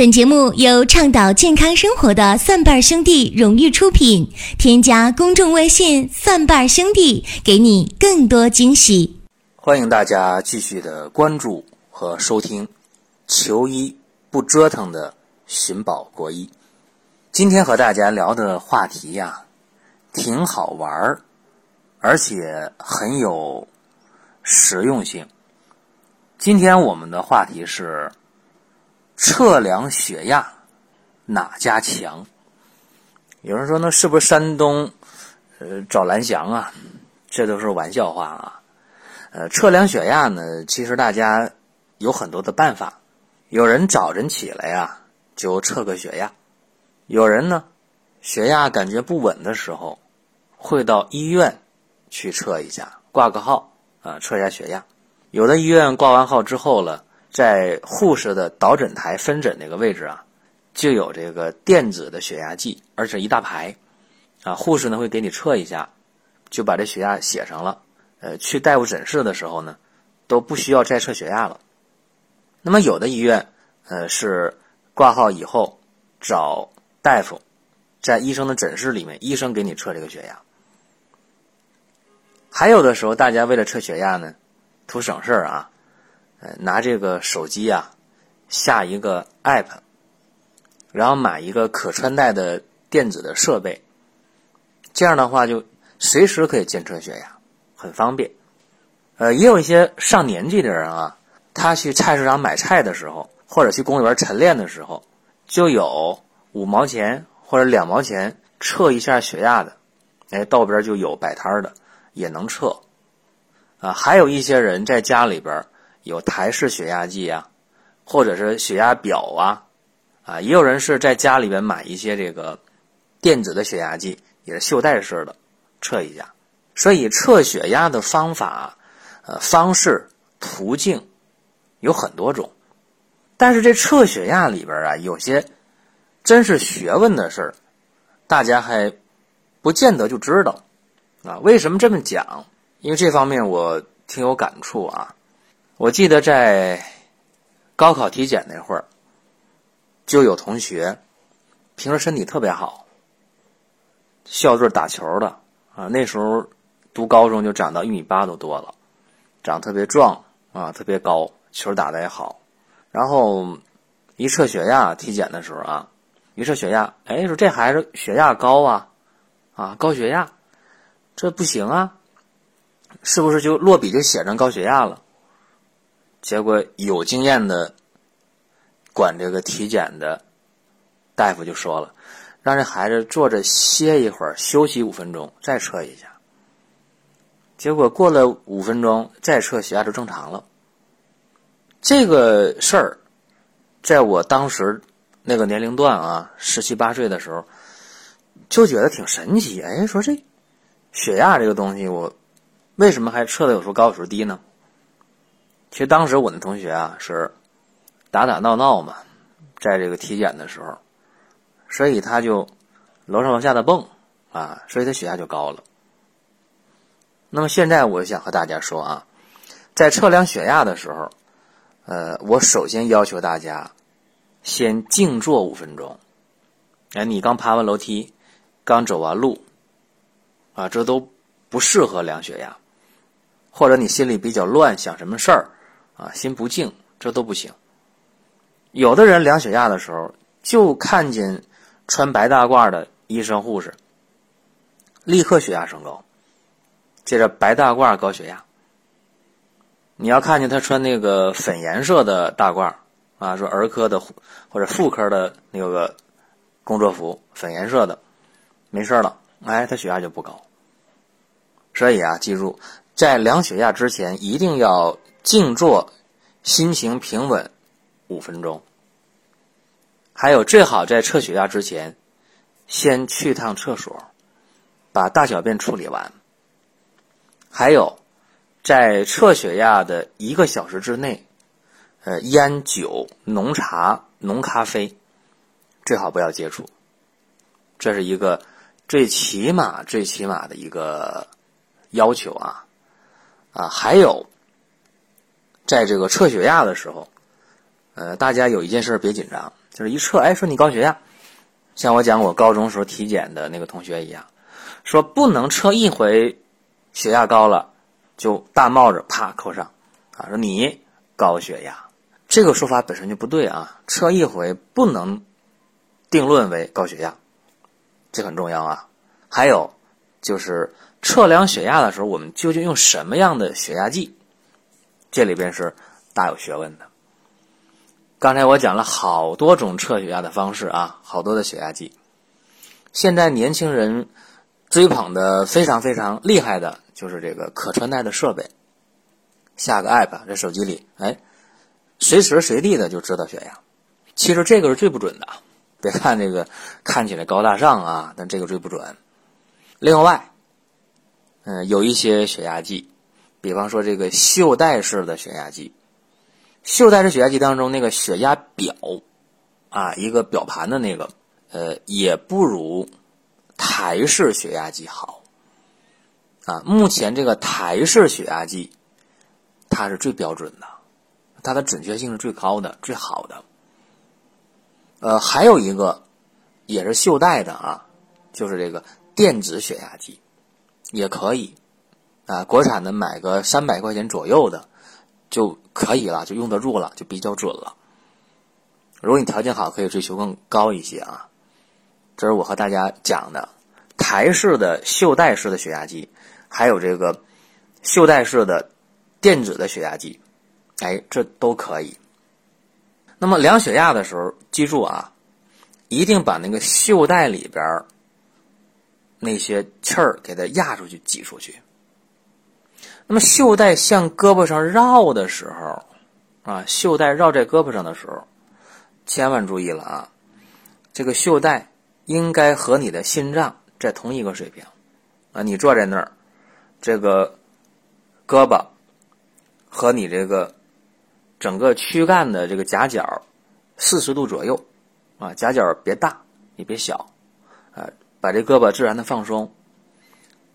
本节目由倡导健康生活的蒜瓣兄弟荣誉出品。添加公众微信“蒜瓣兄弟”，给你更多惊喜。欢迎大家继续的关注和收听“求医不折腾”的寻宝国医。今天和大家聊的话题呀，挺好玩儿，而且很有实用性。今天我们的话题是。测量血压哪家强？有人说，那是不是山东呃找蓝翔啊？这都是玩笑话啊！呃，测量血压呢，其实大家有很多的办法。有人早晨起来呀就测个血压，有人呢血压感觉不稳的时候，会到医院去测一下，挂个号啊，测一下血压。有的医院挂完号之后了。在护士的导诊台分诊那个位置啊，就有这个电子的血压计，而且一大排，啊，护士呢会给你测一下，就把这血压写上了。呃，去大夫诊室的时候呢，都不需要再测血压了。那么有的医院，呃，是挂号以后找大夫，在医生的诊室里面，医生给你测这个血压。还有的时候，大家为了测血压呢，图省事儿啊。呃，拿这个手机啊，下一个 app，然后买一个可穿戴的电子的设备，这样的话就随时可以监测血压，很方便。呃，也有一些上年纪的人啊，他去菜市场买菜的时候，或者去公园晨练的时候，就有五毛钱或者两毛钱测一下血压的，哎，道边就有摆摊的，也能测。啊，还有一些人在家里边。有台式血压计啊，或者是血压表啊，啊，也有人是在家里边买一些这个电子的血压计，也是袖带式的，测一下。所以测血压的方法、呃方式、途径有很多种，但是这测血压里边啊，有些真是学问的事，大家还不见得就知道啊。为什么这么讲？因为这方面我挺有感触啊。我记得在高考体检那会儿，就有同学平时身体特别好，校队打球的啊，那时候读高中就长到一米八都多了，长特别壮啊，特别高，球打的也好。然后一测血压，体检的时候啊，一测血压，哎，说这孩子血压高啊，啊，高血压，这不行啊，是不是就落笔就写上高血压了？结果有经验的管这个体检的大夫就说了，让这孩子坐着歇一会儿，休息五分钟，再测一下。结果过了五分钟再测血压就正常了。这个事儿，在我当时那个年龄段啊，十七八岁的时候，就觉得挺神奇。哎，说这血压这个东西，我为什么还测的有时候高有时候低呢？其实当时我那同学啊是打打闹闹嘛，在这个体检的时候，所以他就楼上楼下的蹦啊，所以他血压就高了。那么现在我想和大家说啊，在测量血压的时候，呃，我首先要求大家先静坐五分钟。哎，你刚爬完楼梯，刚走完路，啊，这都不适合量血压，或者你心里比较乱，想什么事儿。啊，心不静，这都不行。有的人量血压的时候，就看见穿白大褂的医生护士，立刻血压升高。接着白大褂高血压。你要看见他穿那个粉颜色的大褂啊，说儿科的或者妇科的那个工作服，粉颜色的，没事了，哎，他血压就不高。所以啊，记住，在量血压之前，一定要。静坐，心情平稳，五分钟。还有，最好在测血压之前，先去趟厕所，把大小便处理完。还有，在测血压的一个小时之内，呃，烟酒、浓茶、浓咖啡最好不要接触。这是一个最起码、最起码的一个要求啊！啊，还有。在这个测血压的时候，呃，大家有一件事别紧张，就是一测，哎，说你高血压，像我讲我高中时候体检的那个同学一样，说不能测一回血压高了就大帽子啪扣上，啊，说你高血压，这个说法本身就不对啊，测一回不能定论为高血压，这很重要啊。还有就是测量血压的时候，我们究竟用什么样的血压计？这里边是大有学问的。刚才我讲了好多种测血压的方式啊，好多的血压计。现在年轻人追捧的非常非常厉害的，就是这个可穿戴的设备，下个 app 在手机里，哎，随时随地的就知道血压。其实这个是最不准的，别看这个看起来高大上啊，但这个最不准。另外，嗯，有一些血压计。比方说这个袖带式的血压计，袖带式血压计当中那个血压表，啊，一个表盘的那个，呃，也不如台式血压计好，啊，目前这个台式血压计，它是最标准的，它的准确性是最高的、最好的。呃，还有一个也是袖带的啊，就是这个电子血压计，也可以。啊，国产的买个三百块钱左右的就可以了，就用得住了，就比较准了。如果你条件好，可以追求更高一些啊。这是我和大家讲的台式的袖带式的血压计，还有这个袖带式的电子的血压计，哎，这都可以。那么量血压的时候，记住啊，一定把那个袖带里边那些气儿给它压出去、挤出去。那么袖带向胳膊上绕的时候，啊，袖带绕在胳膊上的时候，千万注意了啊！这个袖带应该和你的心脏在同一个水平，啊，你坐在那儿，这个胳膊和你这个整个躯干的这个夹角四十度左右，啊，夹角别大也别小，啊，把这胳膊自然的放松，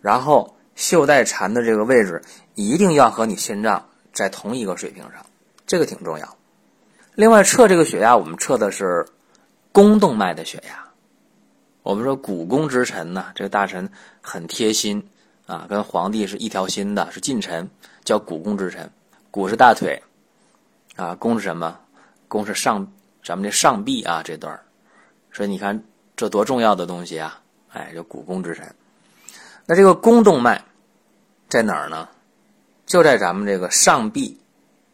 然后。袖带缠的这个位置一定要和你心脏在同一个水平上，这个挺重要。另外，测这个血压，我们测的是肱动脉的血压。我们说古宫之臣呢，这个大臣很贴心啊，跟皇帝是一条心的，是近臣，叫古宫之臣。股是大腿啊，肱是什么？肱是上咱们这上臂啊这段所以你看这多重要的东西啊！哎，叫古宫之臣。那这个宫动脉在哪儿呢？就在咱们这个上臂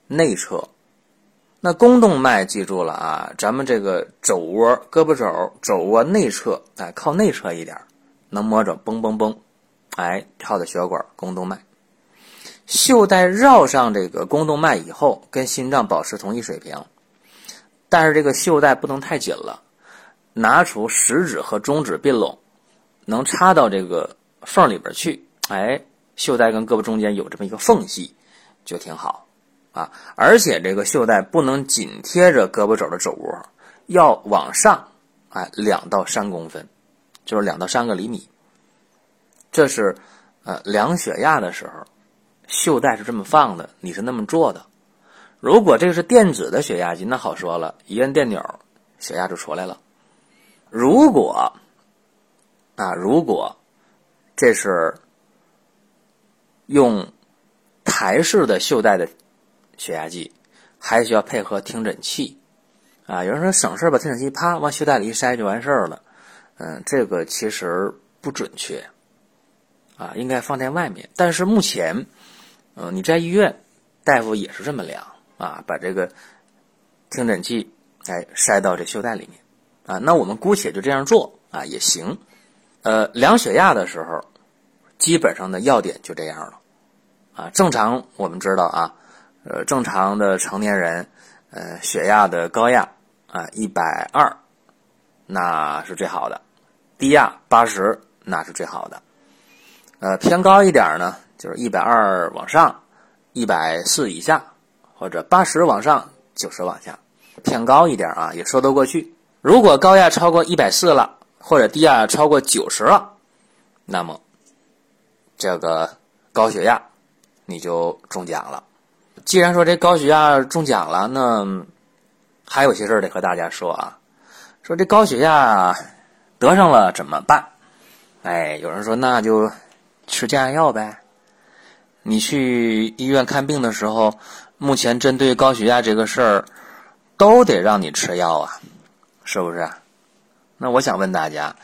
内侧。那宫动脉记住了啊，咱们这个肘窝、胳膊肘、肘窝内侧，哎，靠内侧一点，能摸着嘣嘣嘣，哎，跳的血管宫动脉。袖带绕上这个宫动脉以后，跟心脏保持同一水平，但是这个袖带不能太紧了，拿出食指和中指并拢，能插到这个。缝里边去，哎，袖带跟胳膊中间有这么一个缝隙，就挺好啊。而且这个袖带不能紧贴着胳膊肘的肘窝，要往上，哎，两到三公分，就是两到三个厘米。这是呃量血压的时候，袖带是这么放的，你是那么做的。如果这个是电子的血压计，那好说了，一摁电钮，血压就出来了。如果啊，如果这是用台式的袖带的血压计，还需要配合听诊器啊。有人说省事把听诊器啪往袖带里一塞就完事儿了，嗯，这个其实不准确啊，应该放在外面。但是目前，嗯，你在医院，大夫也是这么量啊，把这个听诊器哎塞到这袖带里面啊。那我们姑且就这样做啊，也行。呃，量血压的时候，基本上的要点就这样了，啊，正常我们知道啊，呃，正常的成年人，呃，血压的高压啊一百二，那是最好的，低压八十那是最好的，呃，偏高一点呢，就是一百二往上，一百四以下，或者八十往上，九十往下，偏高一点啊也说得过去。如果高压超过一百四了。或者低压超过九十了，那么这个高血压你就中奖了。既然说这高血压中奖了，那还有些事儿得和大家说啊，说这高血压得上了怎么办？哎，有人说那就吃降压药呗。你去医院看病的时候，目前针对高血压这个事儿，都得让你吃药啊，是不是？那我想问大家，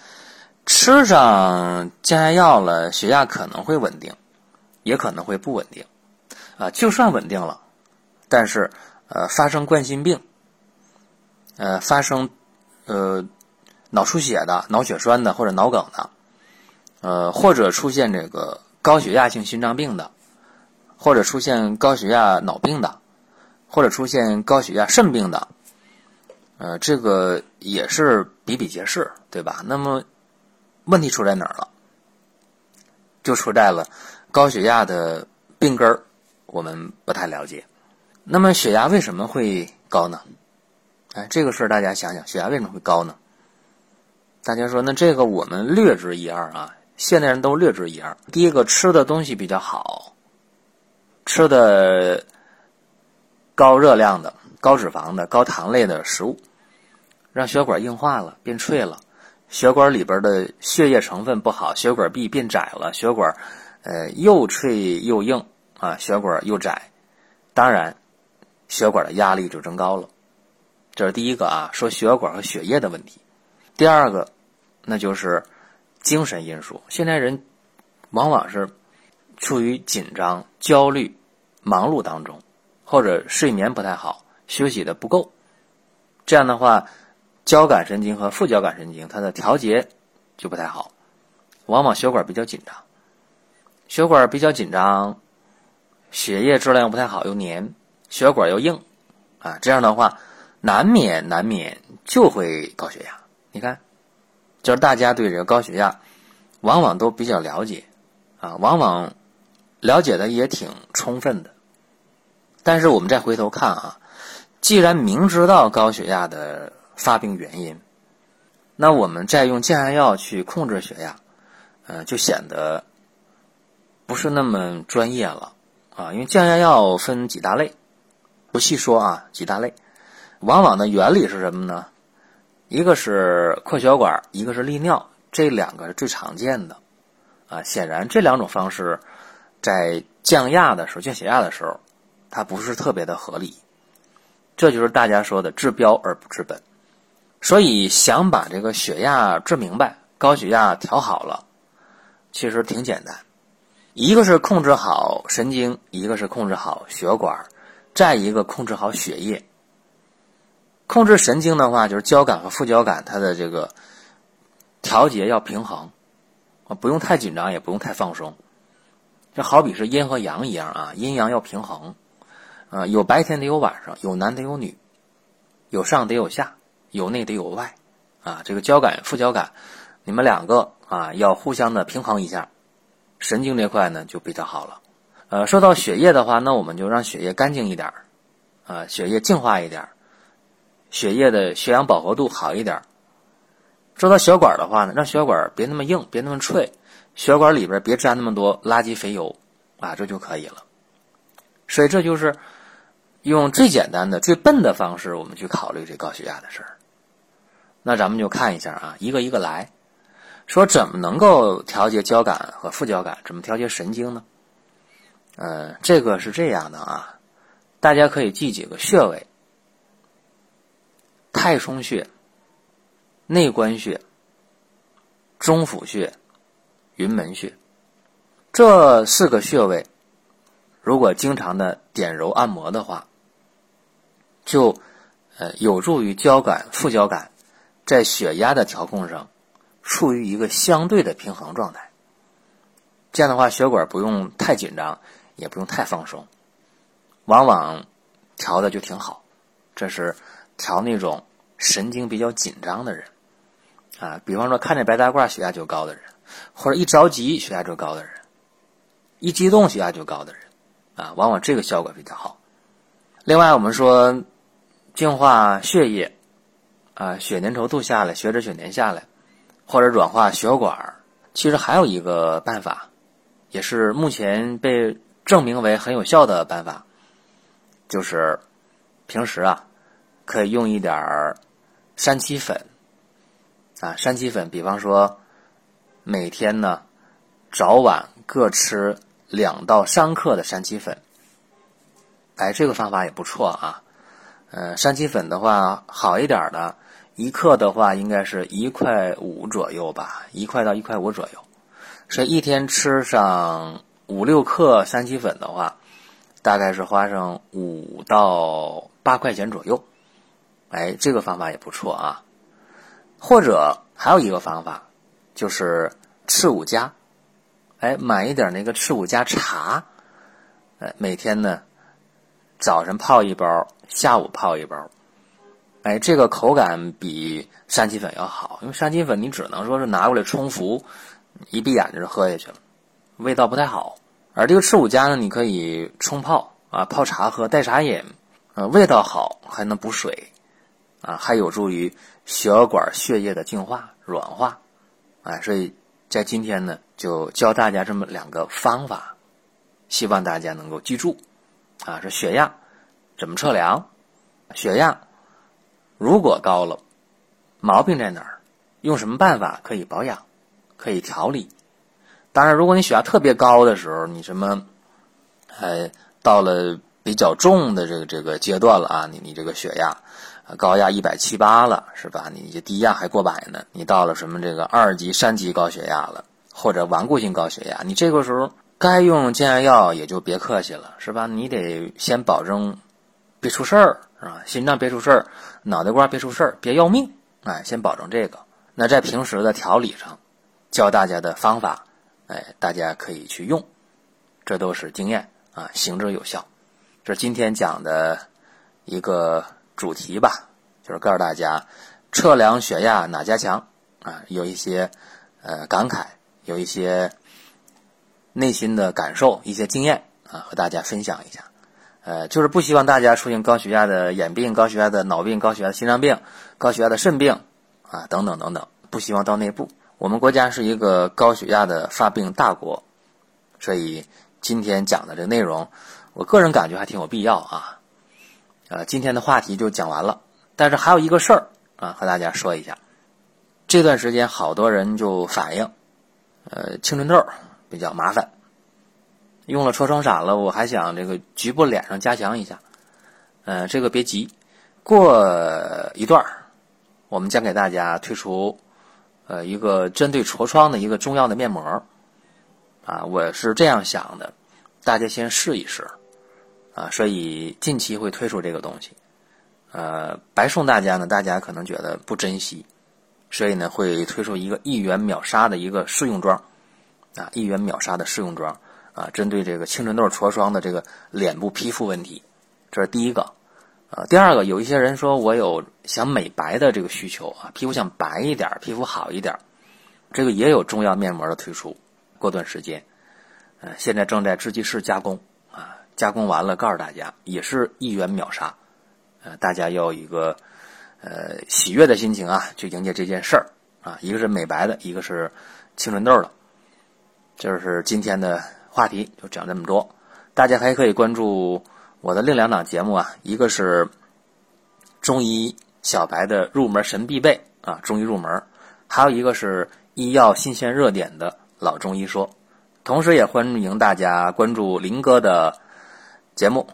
吃上降压药了，血压可能会稳定，也可能会不稳定，啊，就算稳定了，但是呃，发生冠心病，呃，发生呃脑出血的、脑血栓的或者脑梗的，呃，或者出现这个高血压性心脏病的。或者出现高血压脑病的，或者出现高血压肾病的，呃，这个也是比比皆是，对吧？那么问题出在哪儿了？就出在了高血压的病根儿，我们不太了解。那么血压为什么会高呢？哎，这个事儿大家想想，血压为什么会高呢？大家说，那这个我们略知一二啊，现代人都略知一二。第一个，吃的东西比较好。吃的高热量的、高脂肪的、高糖类的食物，让血管硬化了、变脆了，血管里边的血液成分不好，血管壁变窄了，血管呃又脆又硬啊，血管又窄，当然血管的压力就增高了。这是第一个啊，说血管和血液的问题。第二个，那就是精神因素。现在人往往是处于紧张、焦虑。忙碌当中，或者睡眠不太好，休息的不够，这样的话，交感神经和副交感神经它的调节就不太好，往往血管比较紧张，血管比较紧张，血液质量不太好，又黏，血管又硬，啊，这样的话，难免难免就会高血压。你看，就是大家对这个高血压，往往都比较了解，啊，往往了解的也挺充分的。但是我们再回头看啊，既然明知道高血压的发病原因，那我们再用降压药去控制血压，呃，就显得不是那么专业了啊。因为降压药分几大类，不细说啊，几大类。往往的原理是什么呢？一个是扩血管，一个是利尿，这两个是最常见的啊。显然这两种方式在降压的时候、降血压的时候。它不是特别的合理，这就是大家说的治标而不治本。所以想把这个血压治明白，高血压调好了，其实挺简单。一个是控制好神经，一个是控制好血管，再一个控制好血液。控制神经的话，就是交感和副交感，它的这个调节要平衡，啊，不用太紧张，也不用太放松。这好比是阴和阳一样啊，阴阳要平衡。啊，有白天得有晚上，有男得有女，有上得有下，有内得有外，啊，这个交感副交感，你们两个啊要互相的平衡一下，神经这块呢就比较好了。呃，说到血液的话，那我们就让血液干净一点啊，血液净化一点血液的血氧饱和度好一点说到血管的话呢，让血管别那么硬，别那么脆，血管里边别沾那么多垃圾肥油，啊，这就可以了。所以这就是。用最简单的、最笨的方式，我们去考虑这高血压的事儿。那咱们就看一下啊，一个一个来说，怎么能够调节交感和副交感？怎么调节神经呢？呃，这个是这样的啊，大家可以记几个穴位：太冲穴、内关穴、中府穴、云门穴。这四个穴位，如果经常的点揉按摩的话，就，呃，有助于交感、副交感在血压的调控上处于一个相对的平衡状态。这样的话，血管不用太紧张，也不用太放松，往往调的就挺好。这是调那种神经比较紧张的人啊，比方说看见白大褂血压就高的人，或者一着急血压就高的人，一激动血压就高的人啊，往往这个效果比较好。另外，我们说。净化血液，啊，血粘稠度下来，血脂血粘下来，或者软化血管其实还有一个办法，也是目前被证明为很有效的办法，就是平时啊，可以用一点儿山七粉啊，山七粉，比方说每天呢早晚各吃两到三克的山七粉。哎，这个方法也不错啊。呃，山七粉的话，好一点的，一克的话应该是一块五左右吧，一块到一块五左右。所以一天吃上五六克三七粉的话，大概是花上五到八块钱左右。哎，这个方法也不错啊。或者还有一个方法，就是赤五加。哎，买一点那个赤五加茶，哎，每天呢。早晨泡一包，下午泡一包，哎，这个口感比山七粉要好，因为山七粉你只能说是拿过来冲服，一闭眼就是喝下去了，味道不太好。而这个赤五加呢，你可以冲泡啊，泡茶喝代茶饮，呃，味道好，还能补水，啊，还有助于血管血液的净化软化，哎，所以在今天呢，就教大家这么两个方法，希望大家能够记住。啊，是血压怎么测量？血压如果高了，毛病在哪儿？用什么办法可以保养？可以调理？当然，如果你血压特别高的时候，你什么，呃，到了比较重的这个这个阶段了啊，你你这个血压高压一百七八了，是吧？你这低压还过百呢，你到了什么这个二级、三级高血压了，或者顽固性高血压，你这个时候。该用降压药也就别客气了，是吧？你得先保证别出事儿，啊？心脏别出事儿，脑袋瓜别出事儿，别要命，哎，先保证这个。那在平时的调理上，教大家的方法，哎，大家可以去用，这都是经验啊，行之有效。这是今天讲的一个主题吧，就是告诉大家测量血压哪家强啊，有一些呃感慨，有一些。内心的感受，一些经验啊，和大家分享一下。呃，就是不希望大家出现高血压的眼病、高血压的脑病、高血压的心脏病、高血压的肾病啊，等等等等，不希望到那步。我们国家是一个高血压的发病大国，所以今天讲的这个内容，我个人感觉还挺有必要啊。呃，今天的话题就讲完了，但是还有一个事儿啊，和大家说一下。这段时间好多人就反映，呃，青春痘。比较麻烦，用了痤疮散了，我还想这个局部脸上加强一下。呃，这个别急，过一段我们将给大家推出呃一个针对痤疮的一个中药的面膜。啊，我是这样想的，大家先试一试啊，所以近期会推出这个东西。呃，白送大家呢，大家可能觉得不珍惜，所以呢会推出一个一元秒杀的一个试用装。啊，一元秒杀的试用装啊，针对这个青春痘、痤疮的这个脸部皮肤问题，这是第一个。啊，第二个，有一些人说我有想美白的这个需求啊，皮肤想白一点，皮肤好一点，这个也有中药面膜的推出。过段时间，呃，现在正在制剂室加工啊，加工完了告诉大家，也是一元秒杀。呃，大家要一个呃喜悦的心情啊，去迎接这件事儿啊，一个是美白的，一个是青春痘的。就是今天的话题就讲这么多，大家还可以关注我的另两档节目啊，一个是中医小白的入门神必备啊，中医入门，还有一个是医药新鲜热点的老中医说，同时也欢迎大家关注林哥的节目，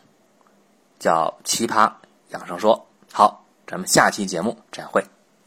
叫奇葩养生说。好，咱们下期节目再会。